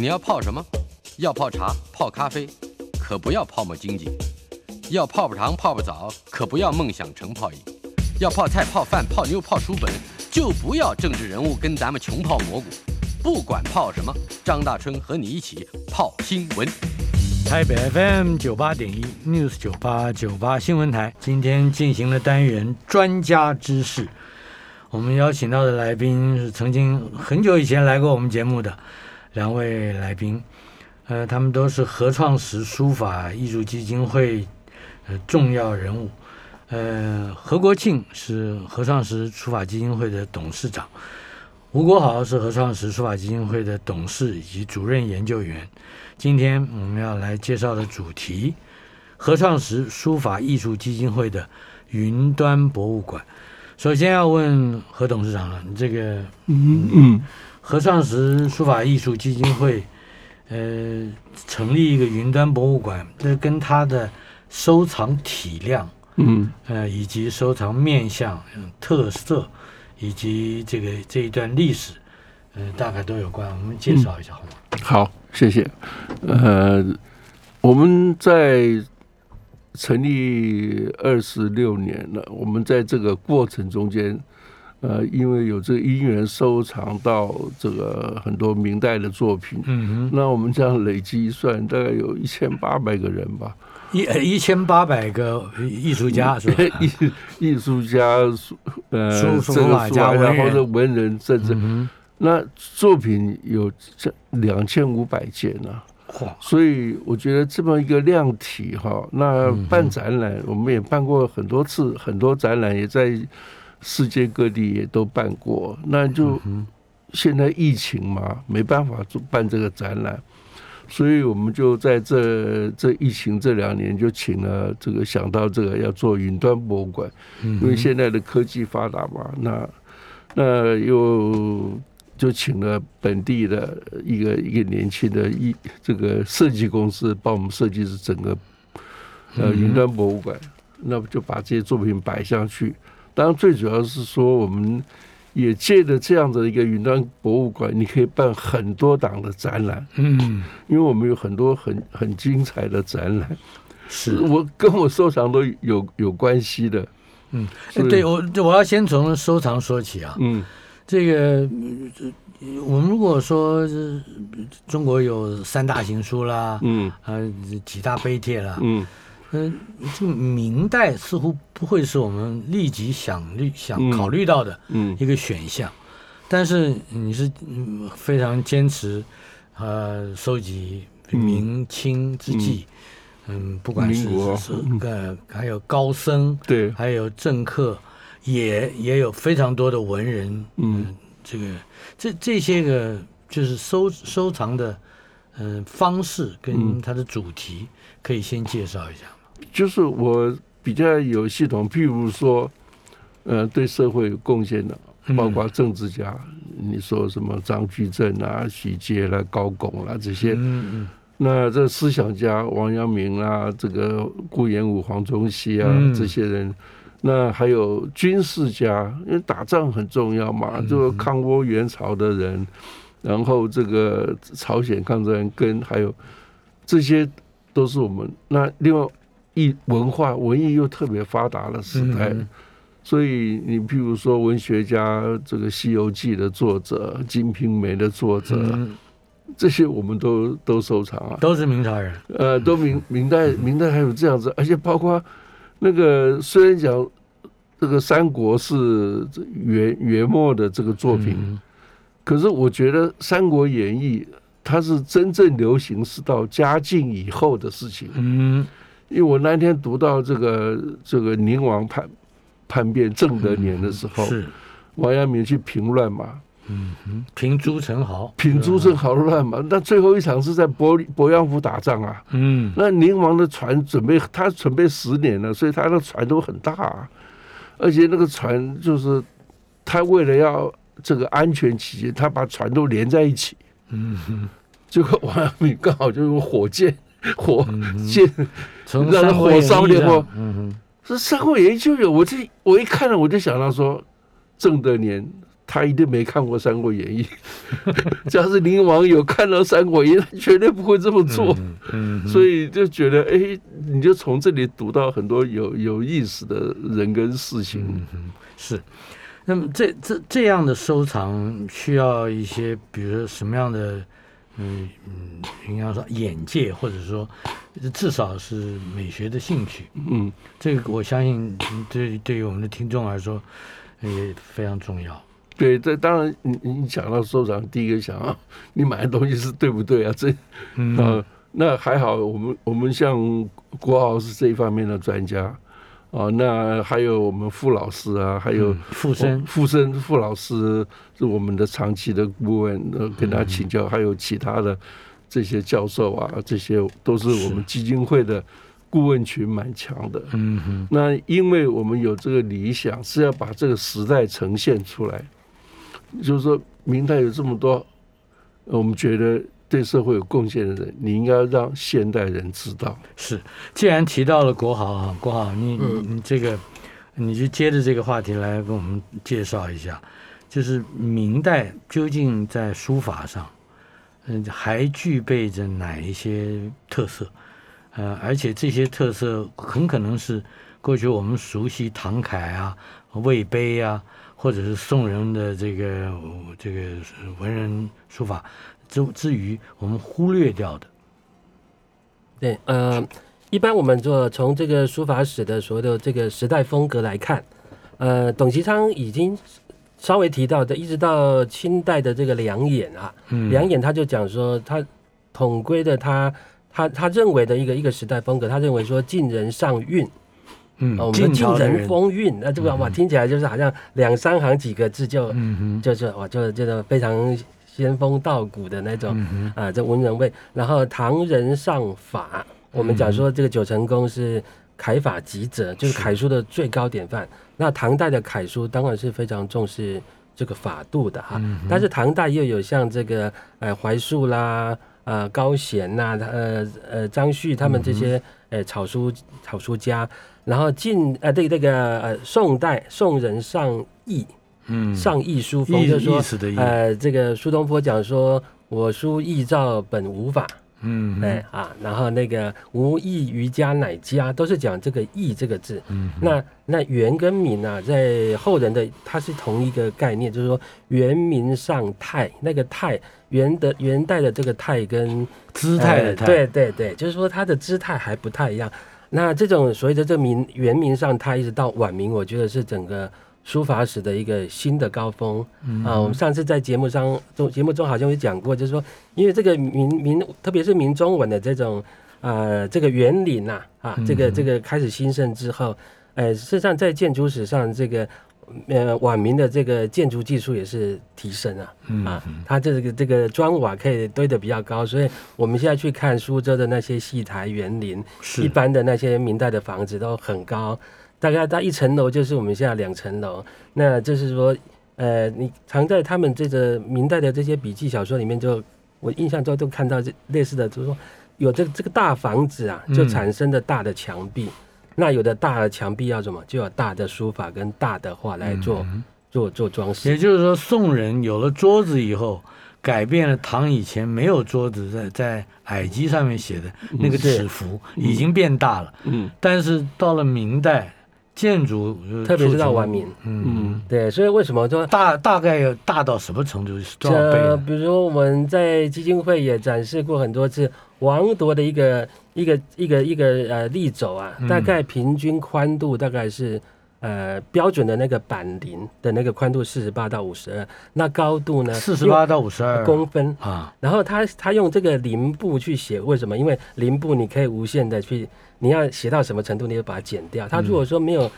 你要泡什么？要泡茶、泡咖啡，可不要泡沫经济；要泡泡糖、泡泡澡，可不要梦想成泡影；要泡菜、泡饭、泡妞、泡书本，就不要政治人物跟咱们穷泡蘑菇。不管泡什么，张大春和你一起泡新闻。台北 FM 九八点一 News 九八九八新闻台，今天进行了单元专家知识。我们邀请到的来宾是曾经很久以前来过我们节目的两位来宾，呃，他们都是何创时书法艺术基金会呃重要人物。呃，何国庆是何创时书法基金会的董事长，吴国豪是何创时书法基金会的董事以及主任研究员。今天我们要来介绍的主题，何创时书法艺术基金会的云端博物馆。首先要问何董事长了，你这个嗯嗯，何尚时书法艺术基金会，呃，成立一个云端博物馆，这跟它的收藏体量，嗯，呃，以及收藏面向、特色，以及这个这一段历史，呃，大概都有关。我们介绍一下好吗？嗯，好。谢谢。呃，我们在成立二十六年了。我们在这个过程中间，呃，因为有这个因缘收藏到这个很多明代的作品，嗯哼，那我们这样累计算，大概有一千八百个人吧。一一千八百个艺术家 是吧？艺艺术家，呃，书法家，然后的文人，甚至。那作品有这两千五百件呢，所以我觉得这么一个量体哈，那办展览我们也办过很多次，很多展览也在世界各地也都办过。那就现在疫情嘛，没办法做办这个展览，所以我们就在这这疫情这两年就请了这个想到这个要做云端博物馆，因为现在的科技发达嘛，那那又。就请了本地的一个一个年轻的一这个设计公司帮我们设计是整个呃云端博物馆，那么就把这些作品摆上去。当然最主要是说，我们也借着这样的一个云端博物馆，你可以办很多档的展览。嗯，因为我们有很多很很精彩的展览，是我跟我收藏都有有关系的。嗯，对我我要先从收藏说起啊。嗯。这个，我们如果说中国有三大行书啦，嗯，啊，几大碑帖啦，嗯，嗯，这个明代似乎不会是我们立即想虑想考虑到的一个选项，但是你是非常坚持，呃，收集明清之际，嗯，不管是是呃，还有高僧，对，还有政客。也也有非常多的文人，嗯，这个这这些个就是收收藏的，嗯、呃，方式跟它的主题，可以先介绍一下吗？就是我比较有系统，譬如说，呃，对社会有贡献的，包括政治家，嗯、你说什么张居正啊、徐阶啦、高拱啦这些，嗯嗯，那这思想家王阳明啊，这个顾炎武、黄宗羲啊、嗯、这些人。那还有军事家，因为打仗很重要嘛，这个抗倭援朝的人，然后这个朝鲜抗战跟还有这些都是我们那另外艺文化文艺又特别发达的时代，所以你譬如说文学家，这个《西游记》的作者，《金瓶梅》的作者，这些我们都都收藏啊，都是明朝人，呃，都明明代明代还有这样子，而且包括。那个虽然讲这个三国是元元末的这个作品，嗯、可是我觉得《三国演义》它是真正流行是到嘉靖以后的事情。嗯，因为我那天读到这个这个宁王叛叛变正德年的时候，嗯、是王阳明去平乱嘛。嗯哼，平朱宸濠，平朱宸濠乱嘛？那最后一场是在鄱鄱阳湖打仗啊。嗯，那宁王的船准备，他准备十年了，所以他的船都很大，啊，而且那个船就是他为了要这个安全起见，他把船都连在一起。嗯哼，结果王阳明刚好就用火箭，火箭让那火烧烈火。嗯哼，这《三国演义》就有我这我一看了，我就想到说，正德年。他一定没看过 《三国演义》。假如您网友看到《三国演义》，绝对不会这么做。嗯，所以就觉得，哎，你就从这里读到很多有有意思的人跟事情。嗯，是。那么这这这样的收藏需要一些，比如说什么样的？嗯嗯，应该说眼界，或者说至少是美学的兴趣。嗯，这个我相信对对于我们的听众来说也非常重要。对，这当然你你讲到收藏，第一个想啊，你买的东西是对不对啊？这嗯、呃，那还好，我们我们像国豪是这一方面的专家。哦，那还有我们傅老师啊，还有傅生、傅生、傅老师是我们的长期的顾问，呃，跟他请教，还有其他的这些教授啊，这些都是我们基金会的顾问群蛮强的。嗯哼。那因为我们有这个理想，是要把这个时代呈现出来，就是说明代有这么多，我们觉得。对社会有贡献的人，你应该让现代人知道。是，既然提到了国豪啊，国豪，你你你这个，你就接着这个话题来跟我们介绍一下，就是明代究竟在书法上，嗯，还具备着哪一些特色？呃，而且这些特色很可能是过去我们熟悉唐楷啊、魏碑啊，或者是宋人的这个这个文人书法。之之余我们忽略掉的，对，呃，一般我们做从这个书法史的所有的这个时代风格来看，呃，董其昌已经稍微提到的，一直到清代的这个梁衍啊，嗯、梁衍他就讲说，他统归的他他他认为的一个一个时代风格，他认为说晋人上韵，嗯，我们晋人风韵，那这个哇听起来就是好像两三行几个字就，嗯哼，就是哇就觉得非常。仙风道骨的那种、嗯、啊，这文人味。然后唐人尚法，我们讲说这个九成宫是楷法极者，就是楷书的最高典范。那唐代的楷书当然是非常重视这个法度的哈。嗯、但是唐代又有像这个呃怀素啦、呃高贤呐、呃呃张旭他们这些呃草书草书家。然后晋呃对这个呃宋代宋人尚意。嗯，上意书风就是说，呃，这个苏东坡讲说，我书意照本无法，嗯，哎啊，然后那个无意于家乃家，都是讲这个意这个字。嗯，那那元跟明啊，在后人的它是同一个概念，就是说元明上太，那个太元的元代的这个太跟姿态的态，对对对，就是说它的姿态还不太一样。那这种所谓的这明元明尚态，一直到晚明，我觉得是整个。书法史的一个新的高峰。啊！我们上次在节目上中节目中好像有讲过，就是说，因为这个明明，特别是明中文的这种呃这个园林呐啊，这个这个开始兴盛之后，呃，事实上在建筑史上，这个呃晚明的这个建筑技术也是提升啊。啊，它这个这个砖瓦可以堆得比较高，所以我们现在去看苏州的那些戏台园林，一般的那些明代的房子都很高。大概到一层楼就是我们现在两层楼，那就是说，呃，你常在他们这个明代的这些笔记小说里面，就我印象中都看到这类似的，就是说有这个这个大房子啊，就产生的大的墙壁，嗯、那有的大的墙壁要什么，就要大的书法跟大的画来做、嗯、做做装饰。也就是说，宋人有了桌子以后，改变了唐以前没有桌子在在矮几上面写的那个尺幅已经变大了。嗯，但是到了明代。建筑，特别是到晚明，嗯，对，所以为什么说大大概要大到什么程度？多少倍？比如说我们在基金会也展示过很多次王铎的一个一个一个一个呃立轴啊，大概平均宽度大概是呃标准的那个板林的那个宽度四十八到五十二，那高度呢？四十八到五十二公分啊。然后他他用这个林布去写，为什么？因为林布你可以无限的去。你要写到什么程度，你就把它剪掉。它如果说没有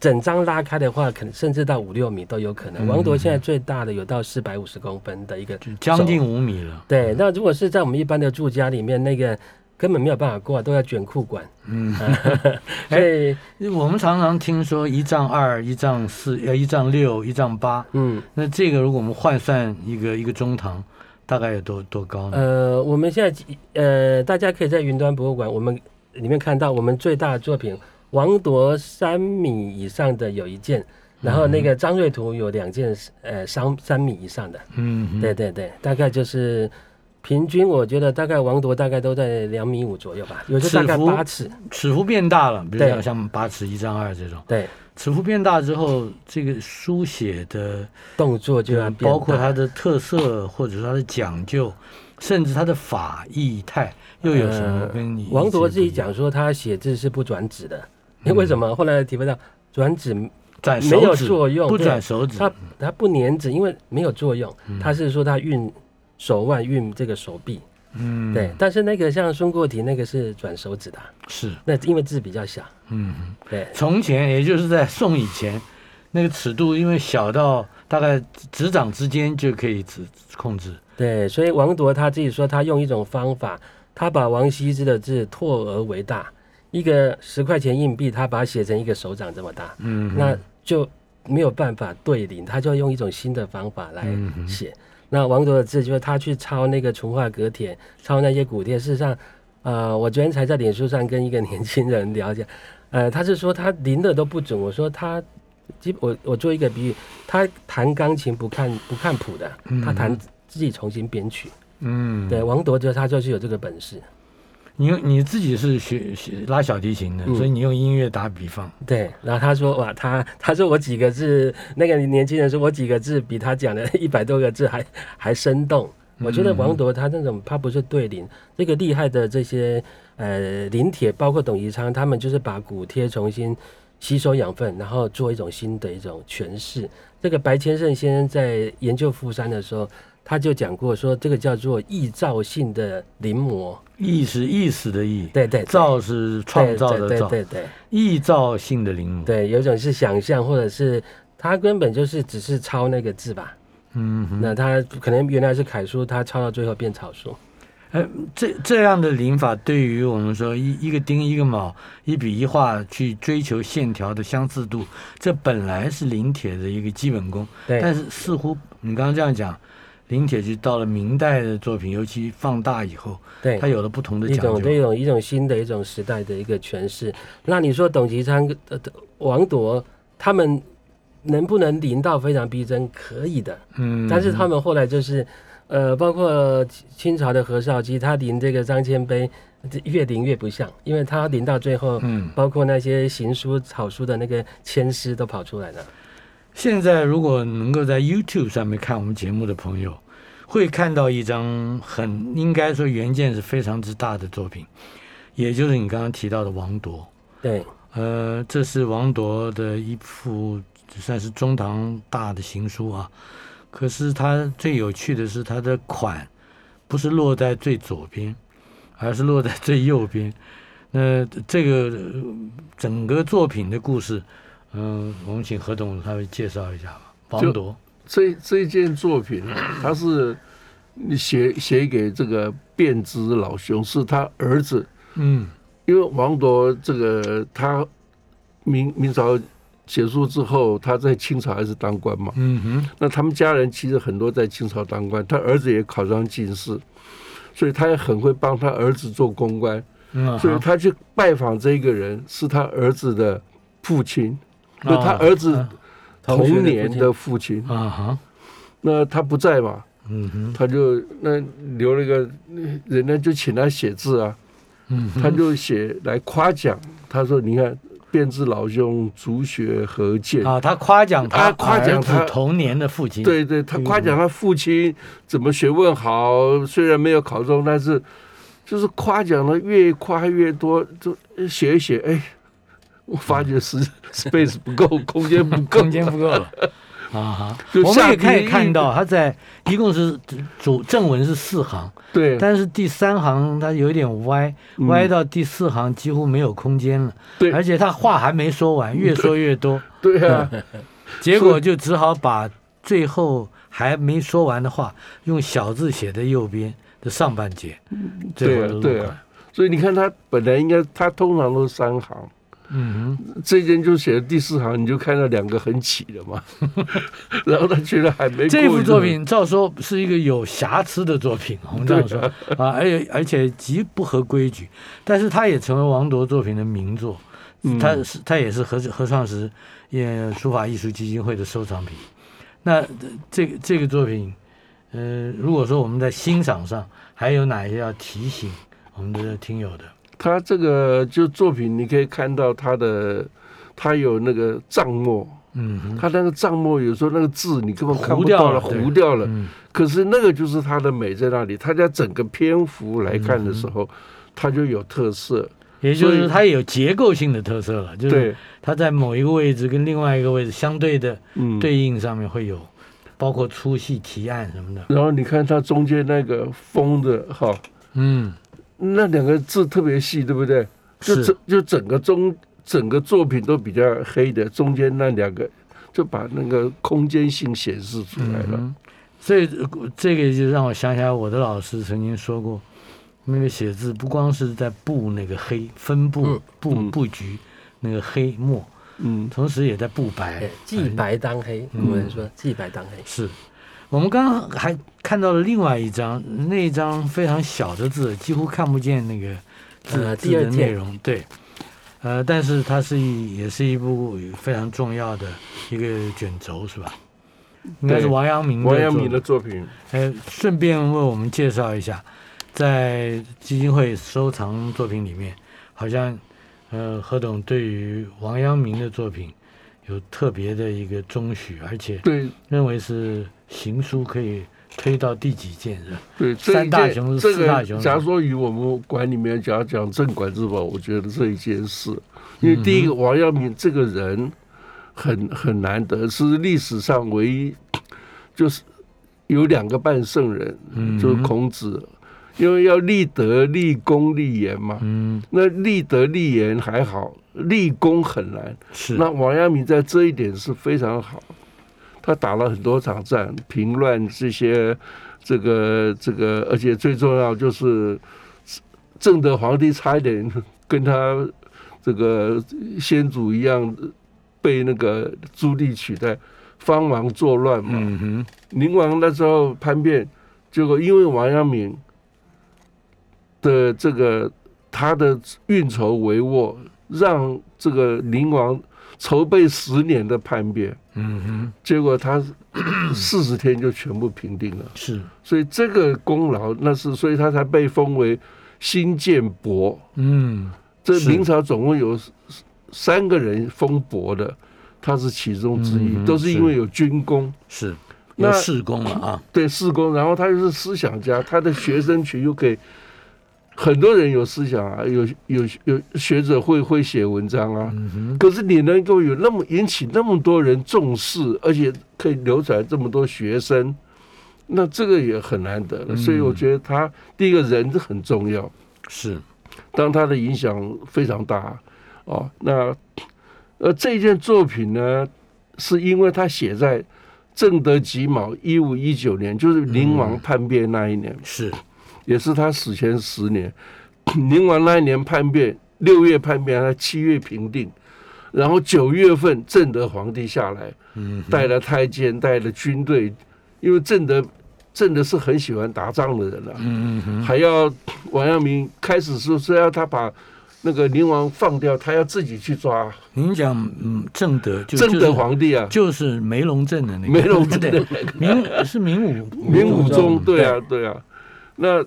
整张拉开的话，可能甚至到五六米都有可能。王铎现在最大的有到四百五十公分的一个，将近五米了。对，那如果是在我们一般的住家里面，那个根本没有办法过，都要卷裤管。嗯，所以我们常常听说一丈二、一丈四、要一丈六、一丈八。嗯，那这个如果我们换算一个一个中堂，大概有多多高呢？呃，我们现在呃，大家可以在云端博物馆，我们。里面看到我们最大的作品，王铎三米以上的有一件，然后那个张瑞图有两件，呃，三三米以上的，嗯，对对对，大概就是平均，我觉得大概王铎大概都在两米五左右吧，有些大概八尺，尺幅变大了，比如像像八尺一丈二这种，对，尺幅变大之后，这个书写的动作就要变，包括它的特色，或者说它的讲究，甚至他的法意态又有什么跟你、呃？王铎自己讲说，他写字是不转指的，为什么？后来体会到转纸。没有作用，不转手指，它它不粘指，因为没有作用。他、嗯、是说他运手腕运这个手臂，嗯，对。但是那个像孙过庭那个是转手指的，是那因为字比较小，嗯，对。从前也就是在宋以前，那个尺度因为小到大概指掌之间就可以指控制，对。所以王铎他自己说，他用一种方法，他把王羲之的字拓而为大。一个十块钱硬币，他把它写成一个手掌这么大，嗯，那就没有办法对临，他就用一种新的方法来写。嗯、那王铎的字就是他去抄那个淳化阁帖，抄那些古帖。事实上，呃，我昨天才在脸书上跟一个年轻人聊解，呃，他是说他临的都不准。我说他基我我做一个比喻，他弹钢琴不看不看谱的，他弹自己重新编曲。嗯，对，王铎就他就是有这个本事。你你自己是学学拉小提琴的，嗯，所以你用音乐打比方。对，然后他说哇，他他说我几个字，那个年轻人说我几个字比他讲的 一百多个字还还生动。我觉得王铎他那种他不是对临，这个厉害的这些呃临帖，包括董其昌他们就是把古帖重新吸收养分，然后做一种新的一种诠释。这个白千圣先生在研究富山的时候。他就讲过说，这个叫做意造性的临摹，意是意思的意，对对，造是创造的造，对对对，意造性的临摹，对，有一种是想象，或者是他根本就是只是抄那个字吧，嗯，那他可能原来是楷书，他抄到最后变草书，呃，这这样的临法对于我们说一一个丁一个卯，一笔一画去追求线条的相似度，这本来是临帖的一个基本功，对，但是似乎你刚刚这样讲。临帖就到了明代的作品，尤其放大以后，对，它有了不同的一种这种一种新的一种时代的一个诠释。那你说董其昌、呃、王铎他们能不能临到非常逼真？可以的，嗯。但是他们后来就是，呃，包括清朝的何绍基，他临这个张迁碑，越临越不像，因为他临到最后，嗯，包括那些行书草书的那个签诗都跑出来了。现在如果能够在 YouTube 上面看我们节目的朋友，会看到一张很应该说原件是非常之大的作品，也就是你刚刚提到的王铎。对，呃，这是王铎的一幅算是中堂大的行书啊。可是它最有趣的是它的款不是落在最左边，而是落在最右边。那这个整个作品的故事。嗯，我们请何董稍微介绍一下吧。王铎这这件作品，他是写写给这个卞之老兄，是他儿子。嗯，因为王铎这个他明明朝结束之后，他在清朝还是当官嘛。嗯哼。那他们家人其实很多在清朝当官，他儿子也考上进士，所以他也很会帮他儿子做公关。嗯。所以他去拜访这个人，是他儿子的父亲。那他儿子童年的父亲。啊哈，那他不在嘛，嗯哼，他就那留了一个，人家就请他写字啊，嗯，他就写来夸奖，他说你看便知老兄足学何见啊，他夸奖他夸奖他童年的父亲，对对，他夸奖他父亲怎么学问好，虽然没有考中，但是就是夸奖的越夸越多，就写一写，哎。我发觉是 space 不够，空间不够，空间不够了。啊哈！我们也可以看到，他在一共是主正文是四行，对，但是第三行它有点歪，歪到第四行几乎没有空间了，对，而且他话还没说完，越说越多，对，对啊，结果就只好把最后还没说完的话用小字写在右边的上半截，对啊，对啊，所以你看他本来应该他通常都是三行。嗯哼，这件就写的第四行，你就看到两个很起的嘛，然后他觉得还没这幅作品，照说是一个有瑕疵的作品，我们这样说。啊，啊，而且而且极不合规矩，但是他也成为王铎作品的名作，他是他也是何何创时也书法艺术基金会的收藏品。那这个这个作品，呃，如果说我们在欣赏上还有哪些要提醒我们的听友的？他这个就作品，你可以看到他的，他有那个帐墨，嗯，他那个帐墨有时候那个字你根本看不到了，糊掉了，糊掉了。嗯，可是那个就是他的美在那里，他在整个篇幅来看的时候，他就有特色，也就是它有结构性的特色了，就是它在某一个位置跟另外一个位置相对的对应上面会有，包括粗细提案什么的。然后你看它中间那个风的哈，嗯。那两个字特别细，对不对？就整就整个中整个作品都比较黑的，中间那两个就把那个空间性显示出来了。嗯、所以这个就让我想起来，我的老师曾经说过，那个写字不光是在布那个黑分布布布局那个黑墨，嗯，同时也在布白，既白当黑。我们说既白当黑是。我们刚刚还看到了另外一张，那一张非常小的字，几乎看不见那个字、呃、字的内容。对，呃，但是它是一也是一部非常重要的一个卷轴，是吧？应该是王阳明王阳明的作品。呃，顺便为我们介绍一下，在基金会收藏作品里面，好像呃何董对于王阳明的作品有特别的一个中许，而且对认为是。行书可以推到第几件是吧？对，三大雄是四大雄。假如说以我们馆里面讲讲镇馆之宝，我觉得这一件事，因为第一个王阳明这个人很很难得，是历史上唯一就是有两个半圣人，就是孔子，因为要立德、立功、立言嘛。嗯，那立德、立言还好，立功很难。是，那王阳明在这一点是非常好。他打了很多场战，平乱这些，这个这个，而且最重要就是正德皇帝差一点 跟他这个先祖一样被那个朱棣取代，方王作乱嘛。宁、嗯、哼宁王那时候叛变，结果因为王阳明的这个他的运筹帷幄，让这个宁王。筹备十年的叛变，嗯哼，结果他 四十天就全部平定了，是，所以这个功劳那是，所以他才被封为新建伯，嗯，这明朝总共有三个人封伯的，他是其中之一，都是因为有军功，是，有事功了啊，对，事功，然后他又是思想家，他的学生群又可以。很多人有思想啊，有有有学者会会写文章啊，嗯、可是你能够有那么引起那么多人重视，而且可以流传这么多学生，那这个也很难得。嗯、所以我觉得他第一个人很重要，是，当他的影响非常大哦。那呃这件作品呢，是因为他写在正德己卯一五一九年，就是宁王叛变那一年，嗯、是。也是他死前十年，宁王那一年叛变，六月叛变，他七月平定，然后九月份正德皇帝下来，带了太监，带了军队，因为正德正德是很喜欢打仗的人了，还要 王阳明开始是说要他把那个宁王放掉，他要自己去抓。您讲嗯，正德就正德皇帝啊，就是梅龙镇的那个。梅龙镇的明是明武明武宗，对啊对啊，那。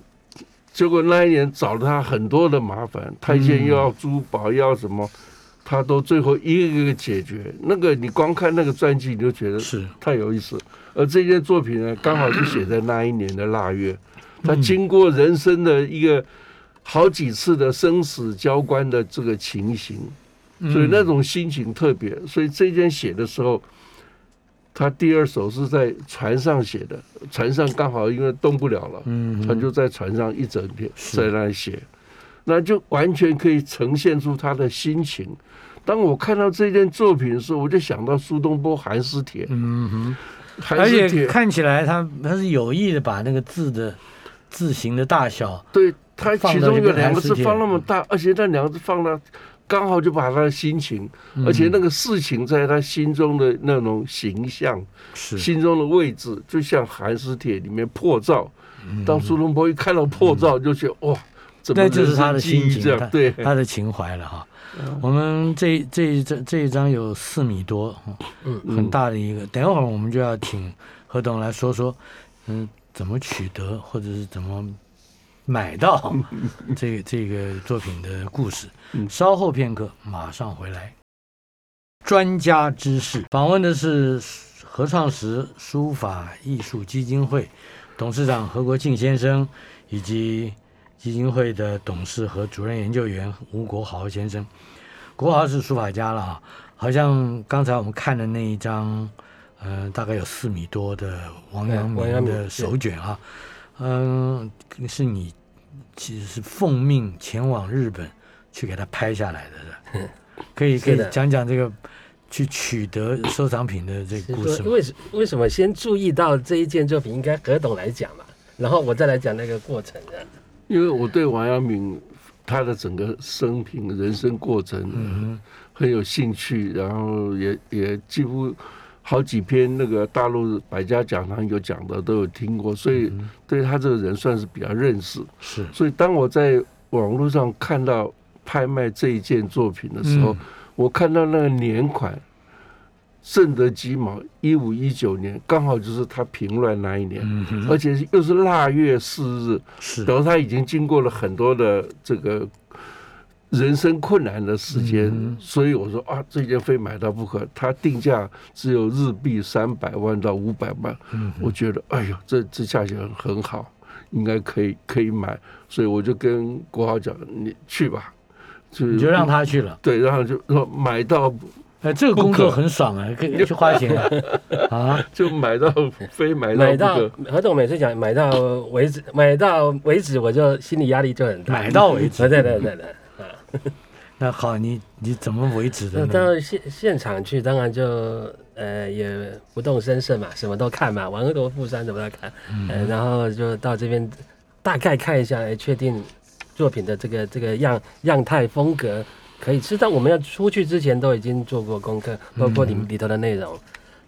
结果那一年找了他很多的麻烦，太监又要珠宝，要什么，他都最后一个一个解决。那个你光看那个传记，你就觉得是太有意思。而这件作品呢，刚好就写在那一年的腊月，他经过人生的一个好几次的生死交关的这个情形，所以那种心情特别。所以这件写的时候。他第二首是在船上写的，船上刚好因为动不了了，嗯，他就在船上一整天在那里写，那就完全可以呈现出他的心情。当我看到这件作品的时候，我就想到苏东坡《寒食帖》，嗯哼，而且看起来他他是有意的把那个字的字形的大小，对，他其中有两个字放那么大，而且那两个字放了。刚好就把他的心情，而且那个事情在他心中的那种形象，是心中的位置，就像《寒食帖》里面破照。当苏东坡一看到破照，就觉得哇，那就是他的心情，对他的情怀了哈。我们这这一张这一张有四米多，嗯，很大的一个。等一会儿我们就要请何董来说说，嗯，怎么取得或者是怎么买到 这个这个作品的故事。稍后片刻，马上回来。专家知识访问的是合创时书法艺术基金会董事长何国庆先生，以及基金会的董事和主任研究员吴国豪先生。国豪是书法家了啊，好像刚才我们看的那一张，嗯、呃，大概有四米多的王阳明的手卷啊，嗯，是你其实是奉命前往日本去给他拍下来的，是 可以可以讲讲这个。去取得收藏品的这个故事，为什为什么先注意到这一件作品，应该何董来讲嘛，然后我再来讲那个过程。因为我对王阳明他的整个生平、人生过程很有兴趣，然后也也几乎好几篇那个大陆百家讲堂有讲的都有听过，所以对他这个人算是比较认识。是，所以当我在网络上看到拍卖这一件作品的时候。我看到那个年款，正德鸡毛一五一九年，刚好就是他平乱那一年，嗯、而且又是腊月四日，是，然后他已经经过了很多的这个人生困难的时间，嗯、所以我说啊，这件非买到不可。他定价只有日币三百万到五百万，嗯、我觉得哎呦，这这价钱很好，应该可以可以买，所以我就跟国豪讲，你去吧。就你就让他去了，对，然后就说买到，哎，这个工作很爽啊，可以去花钱啊，啊，就买到非买到买到。何总每次讲买到为止，买到为止，我就心理压力就很大。买到为止，对对对对，啊，那好，你你怎么维持的呢？到现现场去，当然就呃也不动声色嘛，什么都看嘛，王额多富山什么都看，嗯，然后就到这边大概看一下，来确定。作品的这个这个样样态风格，可以知道我们要出去之前都已经做过功课，包括里里头的内容。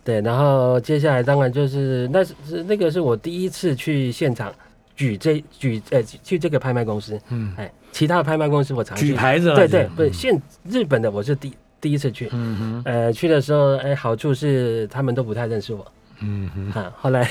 对，然后接下来当然就是那是那个是我第一次去现场举这举呃去这个拍卖公司，嗯，哎，其他的拍卖公司我常去举牌子，对对，不是现日本的我是第第一次去，嗯哼，呃，去的时候哎，好处是他们都不太认识我。嗯哼，啊，后来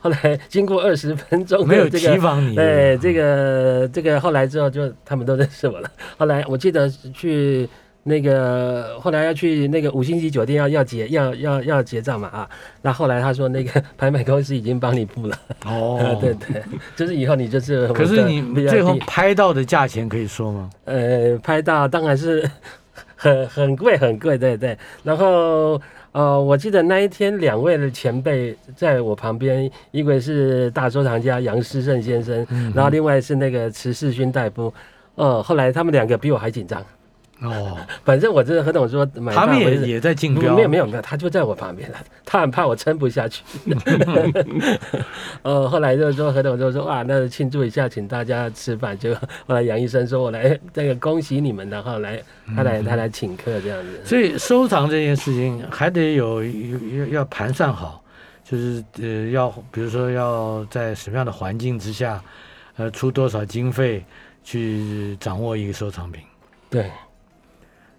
后来经过二十分钟、这个，没有提防你，对这个这个后来之后就他们都认识我了。后来我记得去那个后来要去那个五星级酒店要要结要要要结账嘛啊，那后来他说那个 拍卖公司已经帮你付了哦、啊，对对，就是以后你就是。可是你最后拍到的价钱可以说吗？呃，拍到当然是 很很贵很贵，对对，然后。呃，我记得那一天两位的前辈在我旁边，一位是大收藏家杨师胜先生，嗯、然后另外是那个池世勋大夫。呃，后来他们两个比我还紧张。哦，反正我这个何董说买，他们也也在竞标，没有没有没有，他就在我旁边，他很怕我撑不下去。呃，后来就是说何董就说哇，那庆祝一下，请大家吃饭。就后来杨医生说我来这个恭喜你们，然后来他来他来请客这样子。所以收藏这件事情还得有要要盘算好，就是呃要比如说要在什么样的环境之下，呃出多少经费去掌握一个收藏品。对。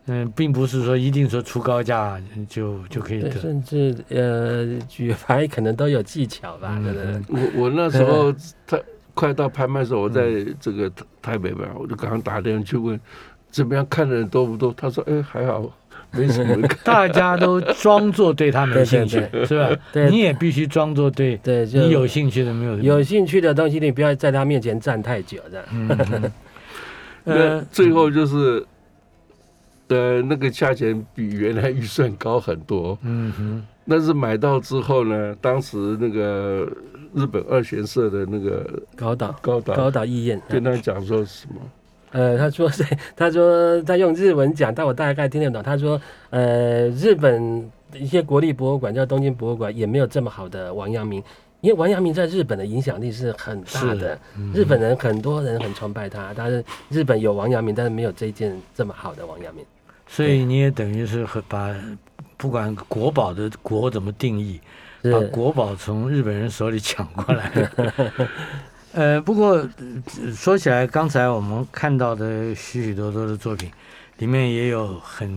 嗯，并不是说一定说出高价就就可以得，甚至呃举牌可能都有技巧吧。可能、嗯、我我那时候他快到拍卖的时候，我在这个台北吧，我就刚刚打电话去问怎么样，看的人多不多？他说哎还好，没什么。大家都装作对他没兴趣，对对对是吧？对，你也必须装作对，对，你有兴趣的没有？有兴趣的东西，你不要在他面前站太久，这样。嗯、那最后就是。的那个价钱比原来预算高很多，嗯哼。但是买到之后呢，当时那个日本二玄社的那个高岛高岛高岛义彦跟他讲说什么？呃，他说是，他说他用日文讲，但我大概听得懂。他说，呃，日本一些国立博物馆，叫东京博物馆，也没有这么好的王阳明，因为王阳明在日本的影响力是很大的，嗯、日本人很多人很崇拜他，但是日本有王阳明，但是没有这件这么好的王阳明。所以你也等于是把不管国宝的国怎么定义，把国宝从日本人手里抢过来。呃，不过说起来，刚才我们看到的许许多多的作品，里面也有很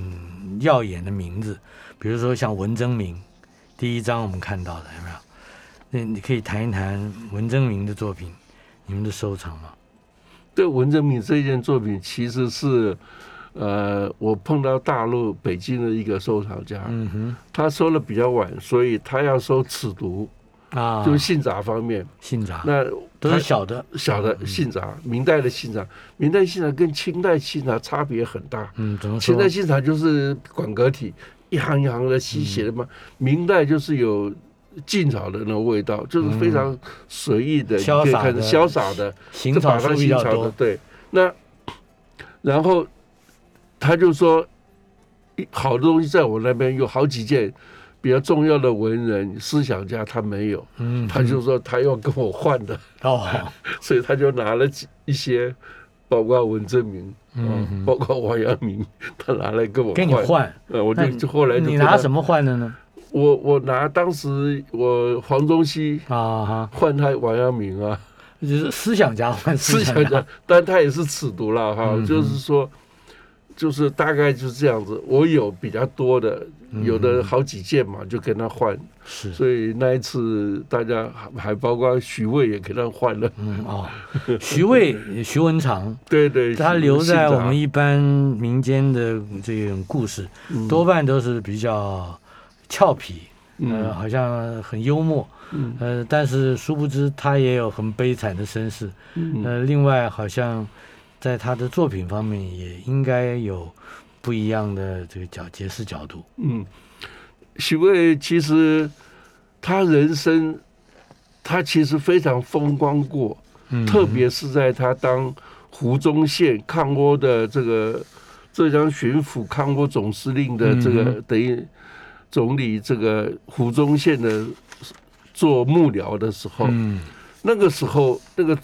耀眼的名字，比如说像文征明，第一张我们看到的有没有？那你可以谈一谈文征明的作品，你们的收藏吗？对，文征明这件作品其实是，呃，我碰到大陆北京的一个收藏家，嗯哼，他收的比较晚，所以他要收尺牍啊，就是信札方面，信札，那都是小的。小的信札，明代的信札，明代信札跟清代信札差别很大，嗯，怎么？清代信札就是管格体，一行一行的细写的嘛，嗯、明代就是有。晋朝的那个味道，就是非常随意的，潇洒的，潇洒的，行草书比较多。对，那然后他就说，好的东西在我那边有好几件比较重要的文人思想家他没有，嗯，他就说他要跟我换的，哦，所以他就拿了几一些，包括文征明，嗯，包括王阳明，他拿来跟我跟你换，呃，我就就后来你拿什么换的呢？我我拿当时我黄宗羲啊换他王阳明啊，就是思想家换思想家，但他也是尺牍了哈，就是说，就是大概就是这样子。我有比较多的，有的好几件嘛，就跟他换。是、所以那一次大家还还包括徐渭也跟他换了。嗯哦，徐渭徐文长，对对，他留在我们一般民间的这种故事，嗯、多半都是比较。俏皮，呃，好像很幽默，嗯、呃，但是殊不知他也有很悲惨的身世，嗯、呃，另外好像在他的作品方面也应该有不一样的这个角解释角度。嗯，许巍其实他人生他其实非常风光过，嗯、特别是在他当胡宗宪抗倭的这个浙江巡抚、抗倭总司令的这个、嗯、等于。总理这个胡宗宪的做幕僚的时候，嗯、那个时候那个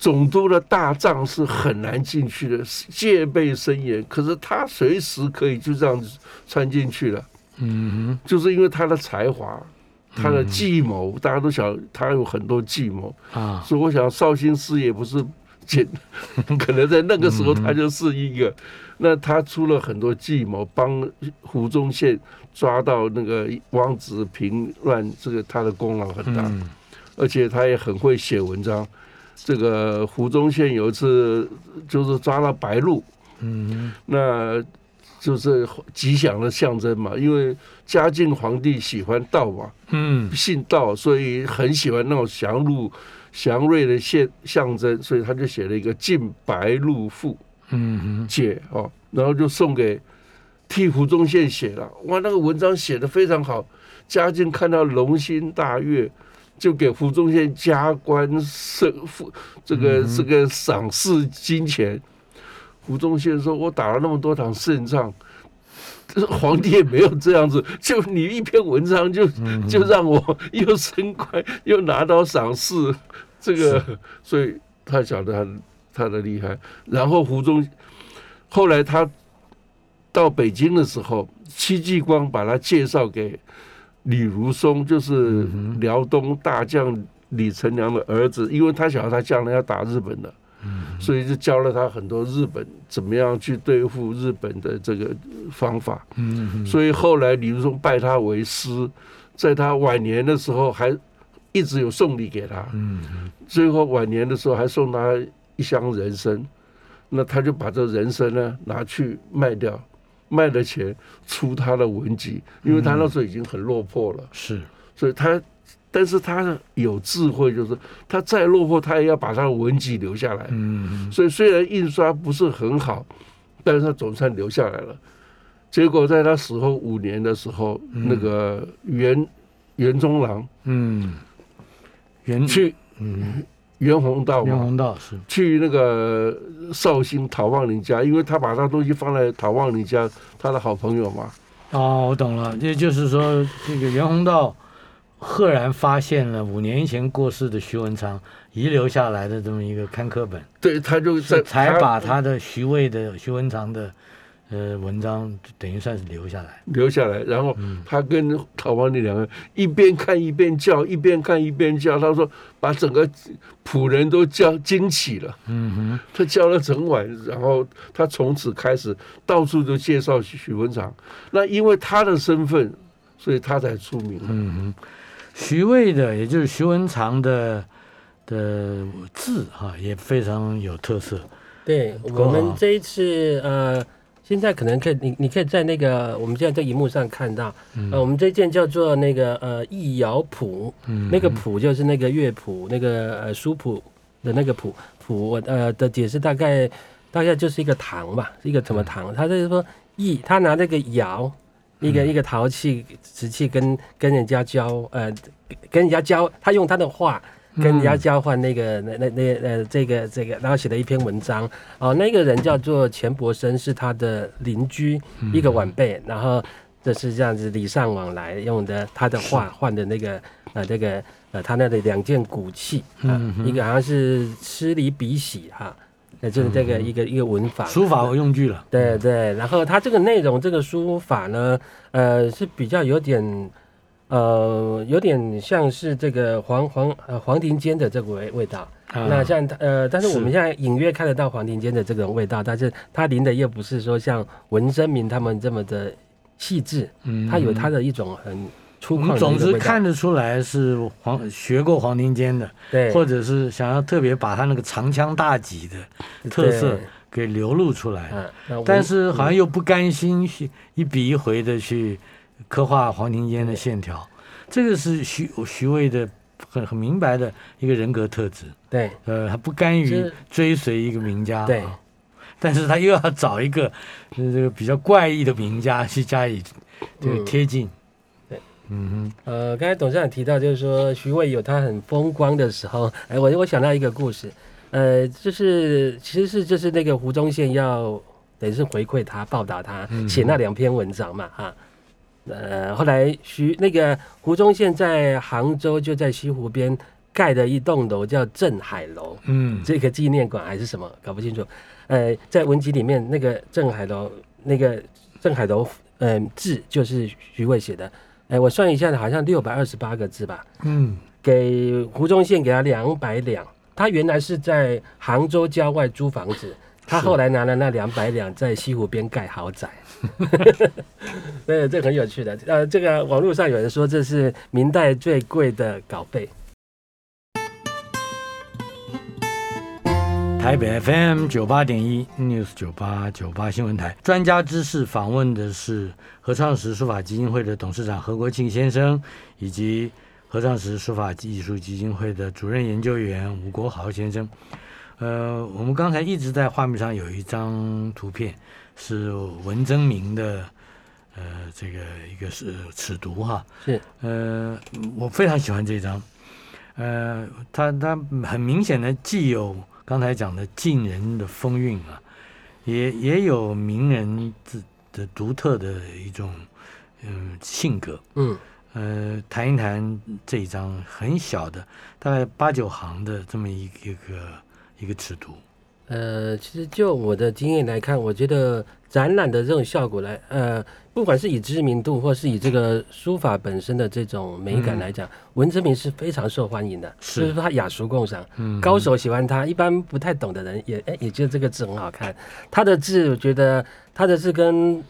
总督的大帐是很难进去的，戒备森严。可是他随时可以就这样子穿进去了，嗯哼，就是因为他的才华，他的计谋，嗯、大家都想他有很多计谋啊。所以我想绍兴师也不是简，可能在那个时候他就是一个。那他出了很多计谋，帮胡宗宪抓到那个汪直平乱，这个他的功劳很大，嗯、而且他也很会写文章。这个胡宗宪有一次就是抓了白鹿，嗯，那就是吉祥的象征嘛，因为嘉靖皇帝喜欢道嘛，嗯，信道，所以很喜欢那种祥鹿祥瑞的象象征，所以他就写了一个《进白鹿赋》。嗯哼，解哦，然后就送给替胡宗宪写了，哇，那个文章写的非常好。嘉靖看到龙心大悦，就给胡宗宪加官升赋，这个、这个赏赐金钱。胡宗宪说：“我打了那么多场胜仗，皇帝也没有这样子，就你一篇文章就就让我又升官又拿到赏赐，这个，所以他晓得他。”他的厉害，然后胡宗，后来他到北京的时候，戚继光把他介绍给李如松，就是辽东大将李成梁的儿子，因为他晓得他将来要打日本的，所以就教了他很多日本怎么样去对付日本的这个方法。所以后来李如松拜他为师，在他晚年的时候还一直有送礼给他。最后晚年的时候还送他。一箱人参，那他就把这人参呢拿去卖掉，卖的钱出他的文集，因为他那时候已经很落魄了。是，所以他，但是他有智慧，就是他再落魄，他也要把他的文集留下来。嗯，所以虽然印刷不是很好，但是他总算留下来了。结果在他死后五年的时候，那个袁袁中郎，嗯，袁去，嗯。袁宏道，袁宏道是去那个绍兴陶望林家，因为他把他东西放在陶望林家，他的好朋友嘛。哦，我懂了，也就是说，这个袁宏道赫然发现了五年前过世的徐文长遗留下来的这么一个刊刻本。对，他就在才把他的徐渭的徐文长的呃，文章等于算是留下来，留下来。然后他跟陶王那两个一边看一边叫，一边看一边叫。他说把整个仆人都叫惊起了。嗯哼，他叫了整晚，然后他从此开始到处都介绍许文长。那因为他的身份，所以他才出名。嗯哼，徐渭的，也就是徐文长的的字哈，也非常有特色。对，我们这一次呃。现在可能可以，你你可以在那个我们现在在荧幕上看到，嗯、呃，我们这件叫做那个呃佚谣谱，嗯，那个谱就是那个乐谱，那个呃书谱的那个谱谱，呃的解释大概大概就是一个唐吧，一个什么唐？他就是说易，他拿那个窑，一个、嗯、一个陶器瓷器跟跟人家交，呃，跟人家交，他用他的话。跟人家交换那个那那那呃这个这个，然后写了一篇文章。哦，那个人叫做钱伯生，是他的邻居一个晚辈，然后这是这样子礼尚往来用的他的话换的那个呃这个呃他那里两件古器啊，一个好像是吃礼比喜哈，那就是这个一个一个文法。书法和用具了，对对，然后他这个内容这个书法呢呃是比较有点。呃，有点像是这个黄黄呃黄庭坚的这个味味道。啊、那像呃，但是我们现在隐约看得到黄庭坚的这种味道，但是他临的又不是说像文征明他们这么的细致，嗯，他有他的一种很粗犷的。总之看得出来是黄学过黄庭坚的，对，或者是想要特别把他那个长枪大戟的特色给流露出来，啊、但是好像又不甘心去一笔一回的去。刻画黄庭坚的线条，这个是徐徐渭的很很明白的一个人格特质。对，呃，他不甘于追随一个名家，对，但是他又要找一个就是这个比较怪异的名家去加以这个贴近。对，嗯哼，呃，刚才董事长提到就是说徐渭有他很风光的时候，哎，我我想到一个故事，呃，就是其实是就是那个胡宗宪要等于是回馈他报答他写那两篇文章嘛，哈、嗯。呃，后来徐那个胡宗宪在杭州就在西湖边盖的一栋楼叫镇海楼，嗯，这个纪念馆还是什么，搞不清楚。呃，在文集里面那个镇海楼那个镇海楼，嗯、呃，字就是徐渭写的。哎、呃，我算一下，好像六百二十八个字吧。嗯，给胡宗宪给他两百两，他原来是在杭州郊外租房子。他后来拿了那两百两，在西湖边盖豪宅，对，这很有趣的。呃，这个网络上有人说这是明代最贵的稿费。台北 FM 九八点一 News 九八九八新闻台，专家知识访问的是合创时书法基金会的董事长何国庆先生，以及合创时书法艺术基金会的主任研究员吴国豪先生。呃，我们刚才一直在画面上有一张图片，是文征明的，呃，这个一个是尺牍哈，是，呃，我非常喜欢这张，呃，他他很明显的既有刚才讲的晋人的风韵啊，也也有名人自的独特的一种嗯性格，嗯，呃，谈一谈这一张很小的，大概八九行的这么一一个。一个尺牍，呃，其实就我的经验来看，我觉得展览的这种效果来，呃，不管是以知名度，或是以这个书法本身的这种美感来讲，嗯、文征明是非常受欢迎的，是。就是说他雅俗共赏，嗯，高手喜欢他，一般不太懂的人也哎也觉得这个字很好看。他的字，我觉得他的字跟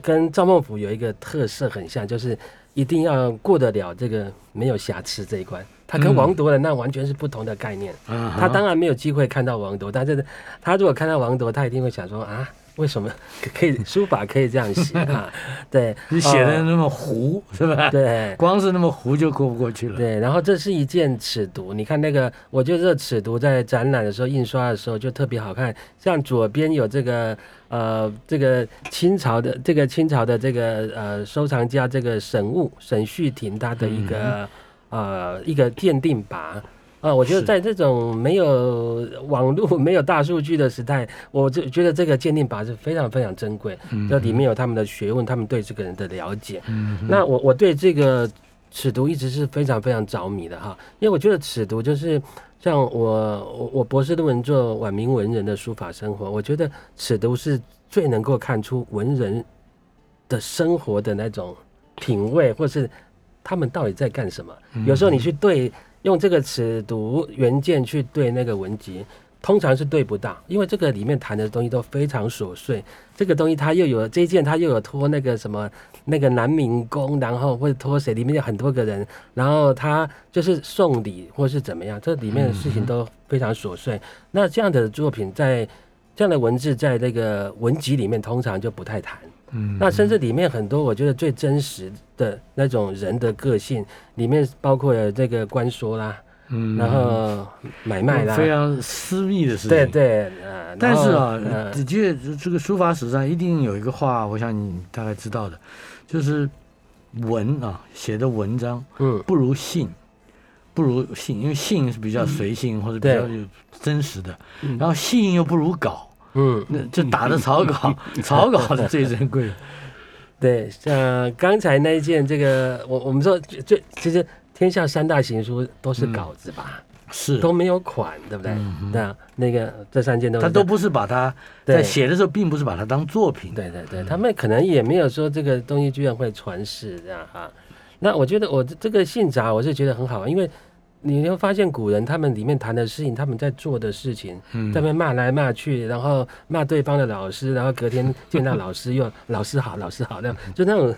跟赵孟頫有一个特色很像，就是一定要过得了这个没有瑕疵这一关。他跟王铎的那完全是不同的概念。嗯、他当然没有机会看到王铎，但是他如果看到王铎，他一定会想说啊，为什么 可以书法可以这样写啊？对，你写的那么糊、呃、是吧？对，光是那么糊就过不过去了。对，然后这是一件尺牍，你看那个，我觉得这尺牍在展览的时候印刷的时候就特别好看。像左边有这个呃，这个清朝的这个清朝的这个呃收藏家这个沈务沈旭庭他的一个。嗯呃，一个鉴定靶啊、呃，我觉得在这种没有网络、没有大数据的时代，我就觉得这个鉴定法是非常非常珍贵。这、嗯、哼里面有他们的学问，他们对这个人的了解。嗯、那我我对这个尺读一直是非常非常着迷的哈，因为我觉得尺读就是像我我我博士论文做晚明文人的书法生活，我觉得尺读是最能够看出文人的生活的那种品味，或是他们到底在干什么。有时候你去对用这个尺读原件去对那个文集。通常是对不到，因为这个里面谈的东西都非常琐碎。这个东西它又有这件，它又有托那个什么那个南明宫，然后或者托谁，里面有很多个人，然后他就是送礼或是怎么样，这里面的事情都非常琐碎。那这样的作品在这样的文字在那个文集里面通常就不太谈。嗯，那甚至里面很多我觉得最真实的那种人的个性，里面包括了这个官说啦。嗯，然后买卖啦，非常私密的事情。对对，呃，但是啊，的确，呃，这个书法史上一定有一个话，我想你大概知道的，就是文啊写的文章，嗯，不如信，不如信，因为信是比较随性，嗯，或者比较真实的，然后信又不如稿，嗯，那就打的草稿，草稿的最珍贵。对，像刚才那一件，这个我我们说最其实。天下三大行书都是稿子吧？嗯、是都没有款，对不对？嗯、那那个这三件都他都不是把它在写的时候，并不是把它当作品。对对对，他们可能也没有说这个东西居然会传世这样哈。那我觉得我这个信札我是觉得很好，因为你会发现古人他们里面谈的事情，他们在做的事情，在那边骂来骂去，然后骂对方的老师，然后隔天见到老师又老师好，老师好，那样就那种。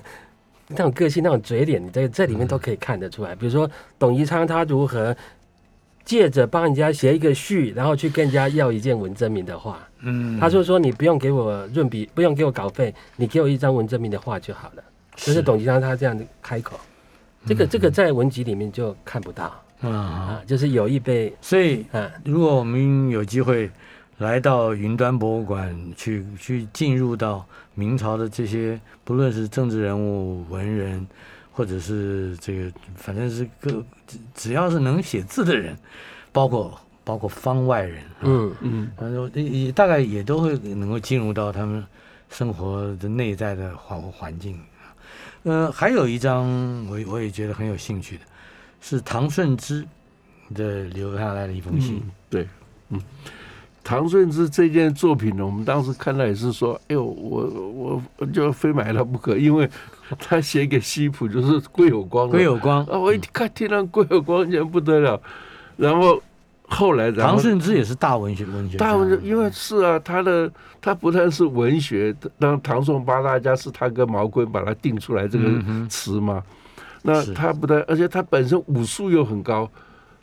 那种个性、那种嘴脸，你在这里面都可以看得出来。比如说董宜昌他如何借着帮人家写一个序，然后去跟人家要一件文征明的画。嗯，他就说：“你不用给我润笔，不用给我稿费，你给我一张文征明的画就好了。”就是董宜昌他这样的开口。这个这个在文集里面就看不到啊，就是有意被。所以，如果我们有机会来到云端博物馆去，去进入到。明朝的这些，不论是政治人物、文人，或者是这个，反正是各，只要是能写字的人，包括包括方外人，嗯嗯，反正也大概也都会能够进入到他们生活的内在的环环境。呃，还有一张我我也觉得很有兴趣的，是唐顺之的留下来的一封信，嗯、对，嗯。唐顺之这件作品呢，我们当时看到也是说，哎呦，我我就非买它不可，因为他写给西普就是归有光，归有光。啊，我一看听到归有光，简直不得了。然后后来，然后唐顺之也是大文学文学，大文学，因为是啊，他的他不但是文学，当唐宋八大家是他跟毛坤把他定出来这个词嘛，那他不但，而且他本身武术又很高，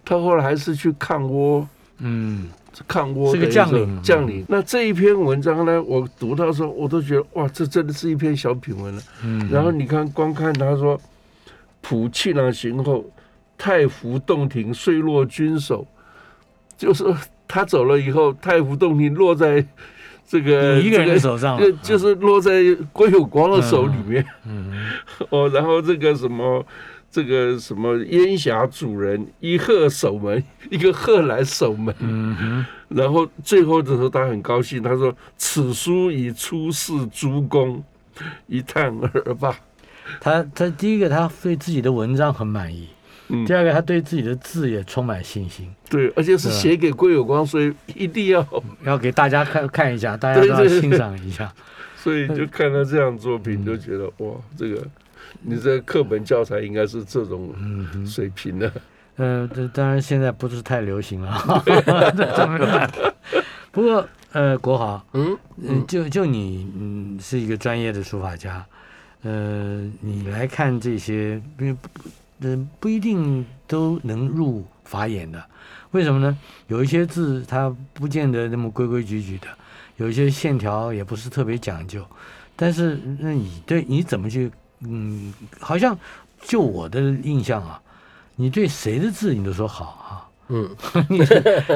他后来还是去抗倭，嗯。抗倭是个将领，将领。那这一篇文章呢，我读到时候，我都觉得哇，这真的是一篇小品文了。嗯。然后你看，光看他说，普气囊行后，太湖洞庭碎落君手，就是他走了以后，太湖洞庭落在这个一个人的手上，就就是落在郭有光的手里面。嗯。哦，然后这个什么。这个什么烟霞主人一鹤守门，一个鹤来守门。嗯哼。然后最后的时候，他很高兴，他说：“此书已出世诸公，一探而罢。”他他第一个，他对自己的文章很满意。嗯。第二个，他对自己的字也充满信心。对，而且是写给归有光，所以一定要要给大家看看一下，大家都要欣赏一下。所以就看到这样作品，就觉得哇，这个。你这课本教材应该是这种水平的，嗯，这、呃、当然现在不是太流行了，不过呃，国豪，嗯嗯，就就你嗯是一个专业的书法家，呃，你来看这些，不不不一定都能入法眼的，为什么呢？有一些字它不见得那么规规矩矩的，有一些线条也不是特别讲究，但是那你对你怎么去？嗯，好像就我的印象啊，你对谁的字你都说好啊。嗯，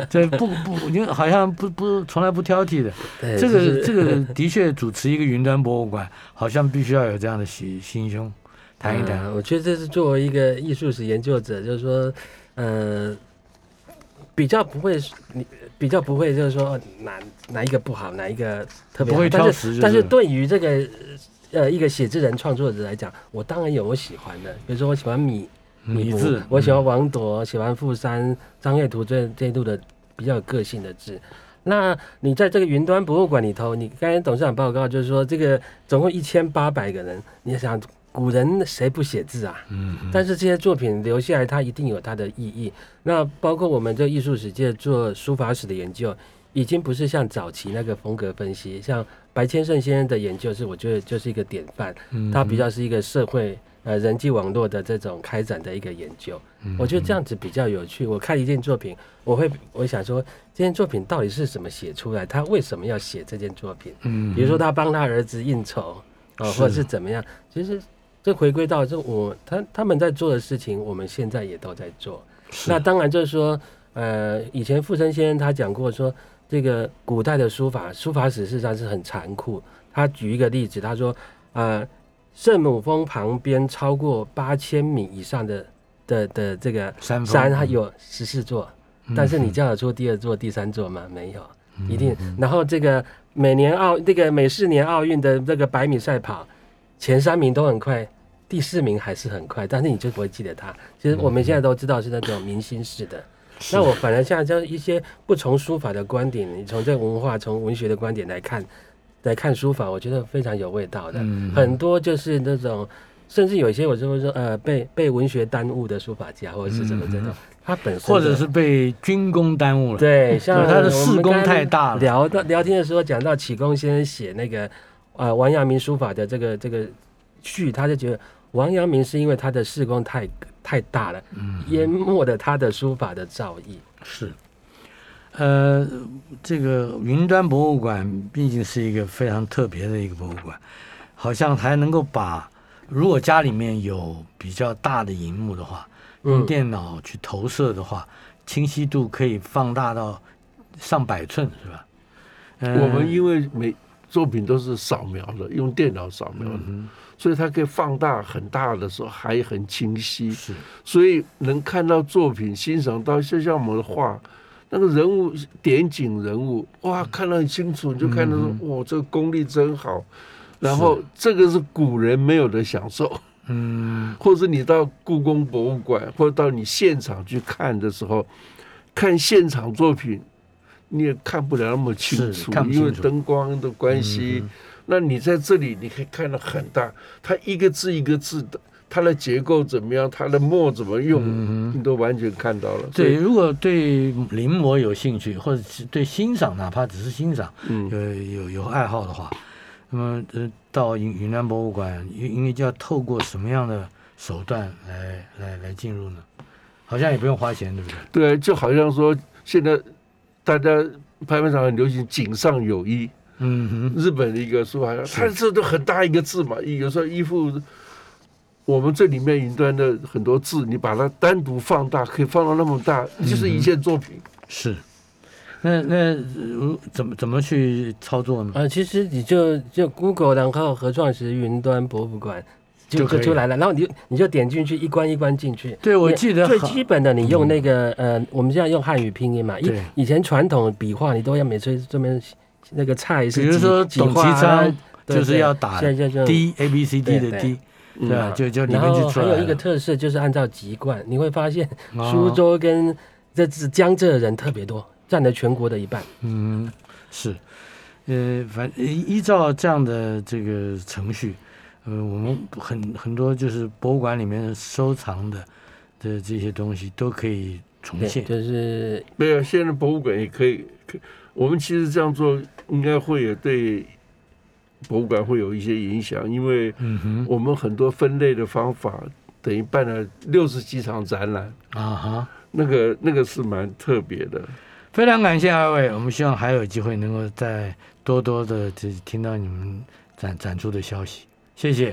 这不不，你好像不不从来不挑剔的。这个这个的确主持一个云端博物馆，好像必须要有这样的心心胸谈一谈。我觉得这是作为一个艺术史研究者，就是说，呃，比较不会你比较不会就是说哪哪一个不好，哪一个特别好，不会挑食。但是对于这个。呃，一个写字人、创作者来讲，我当然有我喜欢的，比如说我喜欢米米字，我喜欢王铎，喜欢傅山、张月图这这一路的比较有个性的字。那你在这个云端博物馆里头，你刚才董事长报告就是说，这个总共一千八百个人，你想古人谁不写字啊？嗯，但是这些作品留下来，它一定有它的意义。那包括我们这艺术史界做书法史的研究，已经不是像早期那个风格分析，像白千圣先生的研究是，我觉得就是一个典范。嗯，他比较是一个社会呃人际网络的这种开展的一个研究。我觉得这样子比较有趣。我看一件作品，我会我想说，这件作品到底是怎么写出来？他为什么要写这件作品？嗯，比如说他帮他儿子应酬啊，或者是怎么样？其实这回归到这我他他们在做的事情，我们现在也都在做。那当然就是说，呃，以前傅森先生他讲过说。这个古代的书法，书法史事实上是很残酷。他举一个例子，他说：“呃，圣母峰旁边超过八千米以上的的的这个山，它有十四座，但是你叫得出第二座、第三座吗？没有，一定。然后这个每年奥这个每四年奥运的这个百米赛跑，前三名都很快，第四名还是很快，但是你就不会记得他。其实我们现在都知道是那种明星式的。”那我反而像这一些不从书法的观点，你从这个文化、从文学的观点来看，来看书法，我觉得非常有味道的。嗯、很多就是那种，甚至有一些我就会说，呃，被被文学耽误的书法家，或者是什么这种，嗯、他本身或者是被军功耽误了。对，像他的事功太大了。聊到聊天的时候讲到启功先生写那个呃王阳明书法的这个这个序，他就觉得王阳明是因为他的事功太。太大了，淹没了他的书法的造诣。是，呃，这个云端博物馆毕竟是一个非常特别的一个博物馆，好像还能够把，如果家里面有比较大的荧幕的话，用电脑去投射的话，清晰度可以放大到上百寸，是吧？呃，我们因为每作品都是扫描的，用电脑扫描的。嗯所以它可以放大很大的时候还很清晰，所以能看到作品欣赏到，就像我们的画，那个人物点景人物，哇，看得很清楚，你就看到说，哇，这个功力真好。然后这个是古人没有的享受，嗯，或者你到故宫博物馆，或者到你现场去看的时候，看现场作品，你也看不了那么清楚，因为灯光的关系。那你在这里，你可以看到很大，它一个字一个字的，它的结构怎么样，它的墨怎么用，嗯、你都完全看到了。对，如果对临摹有兴趣，或者是对欣赏，哪怕只是欣赏，嗯、有有有爱好的话，那么呃，到云云南博物馆，因因为就要透过什么样的手段来来来进入呢？好像也不用花钱，对不对？对，就好像说现在大家拍卖场很流行“井上有一”。嗯哼，日本的一个书法家，他这都很大一个字嘛，有时候一幅我们这里面云端的很多字，你把它单独放大，可以放到那么大，就是一件作品。是，那那怎么怎么去操作呢？呃，其实你就就 Google，然后合创时云端博物馆就就出来了，然后你就你就点进去，一关一关进去。对，我记得最基本的，你用那个呃，我们现在用汉语拼音嘛，以以前传统笔画，你都要每次这边。那个菜是，比如说董其昌就是要打 D A B C D 的 D，对吧？就就里面就出来了。还有一个特色就是按照籍贯，你会发现苏州跟这是江浙的人特别多，占了全国的一半。嗯，是，呃，反依依照这样的这个程序，呃，我们很很多就是博物馆里面收藏的的这些东西都可以重现。就是没有，现在博物馆也可以。我们其实这样做应该会有对博物馆会有一些影响，因为我们很多分类的方法等于办了六十几场展览啊哈，那个那个是蛮特别的。非常感谢二位，我们希望还有机会能够再多多的听到你们展展出的消息，谢谢。